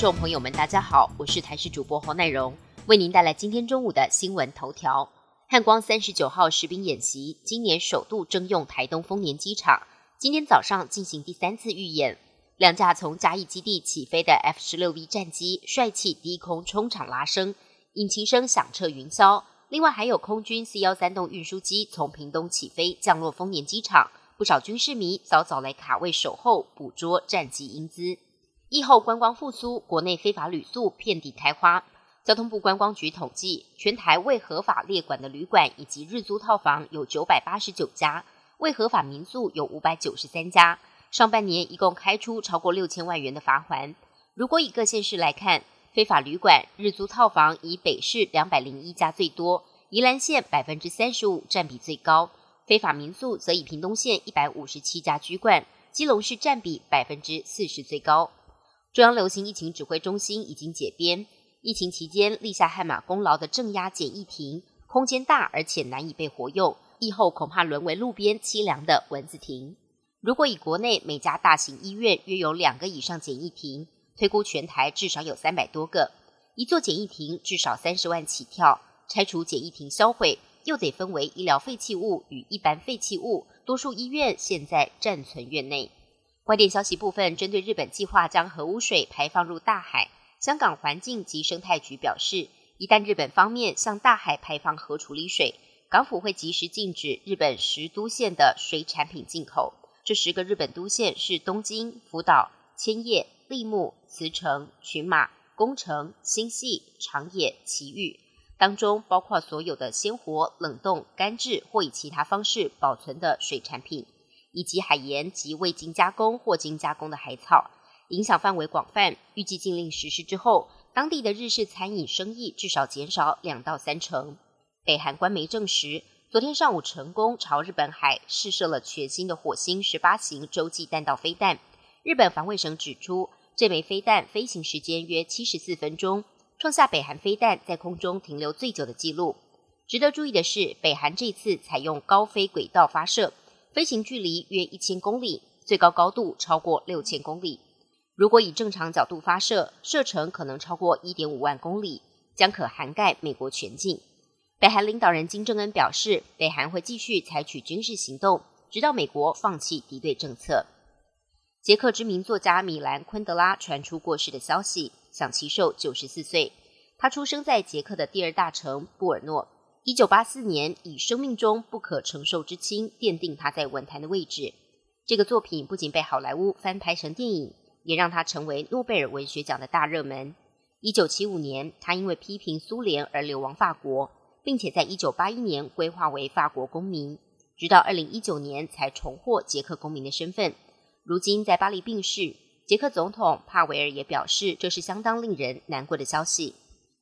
众朋友们，大家好，我是台视主播侯乃荣，为您带来今天中午的新闻头条。汉光三十九号实兵演习，今年首度征用台东丰年机场，今天早上进行第三次预演。两架从嘉义基地起飞的 F 十六 V 战机帅气低空冲场拉升，引擎声响彻云霄。另外还有空军 C 幺三栋运输机从屏东起飞降落丰年机场，不少军事迷早早来卡位守候，捕捉战机英姿。疫后观光复苏，国内非法旅宿遍地开花。交通部观光局统计，全台未合法列管的旅馆以及日租套房有九百八十九家，未合法民宿有五百九十三家。上半年一共开出超过六千万元的罚款。如果以各县市来看，非法旅馆、日租套房以北市两百零一家最多，宜兰县百分之三十五占比最高；非法民宿则以屏东县一百五十七家居冠，基隆市占比百分之四十最高。中央流行疫情指挥中心已经解编，疫情期间立下汗马功劳的镇压检疫亭，空间大而且难以被活用，疫后恐怕沦为路边凄凉的蚊子亭。如果以国内每家大型医院约有两个以上检疫亭，推估全台至少有三百多个，一座检疫亭至少三十万起跳。拆除检疫亭销毁，又得分为医疗废弃物与一般废弃物，多数医院现在暂存院内。外电消息部分，针对日本计划将核污水排放入大海，香港环境及生态局表示，一旦日本方面向大海排放核处理水，港府会及时禁止日本十都县的水产品进口。这十个日本都县是东京、福岛、千叶、立木、茨城、群马、宫城、新系、长野、埼玉，当中包括所有的鲜活、冷冻、干制或以其他方式保存的水产品。以及海盐及未经加工或经加工的海草，影响范围广泛。预计禁令实施之后，当地的日式餐饮生意至少减少两到三成。北韩官媒证实，昨天上午成功朝日本海试射了全新的火星十八型洲际弹道飞弹。日本防卫省指出，这枚飞弹飞行时间约七十四分钟，创下北韩飞弹在空中停留最久的纪录。值得注意的是，北韩这次采用高飞轨道发射。飞行距离约一千公里，最高高度超过六千公里。如果以正常角度发射，射程可能超过一点五万公里，将可涵盖美国全境。北韩领导人金正恩表示，北韩会继续采取军事行动，直到美国放弃敌对政策。捷克知名作家米兰昆德拉传出过世的消息，享其寿九十四岁。他出生在捷克的第二大城布尔诺。一九八四年，以生命中不可承受之轻奠定他在文坛的位置。这个作品不仅被好莱坞翻拍成电影，也让他成为诺贝尔文学奖的大热门。一九七五年，他因为批评苏联而流亡法国，并且在一九八一年规划为法国公民，直到二零一九年才重获捷克公民的身份。如今在巴黎病逝，捷克总统帕维尔也表示，这是相当令人难过的消息。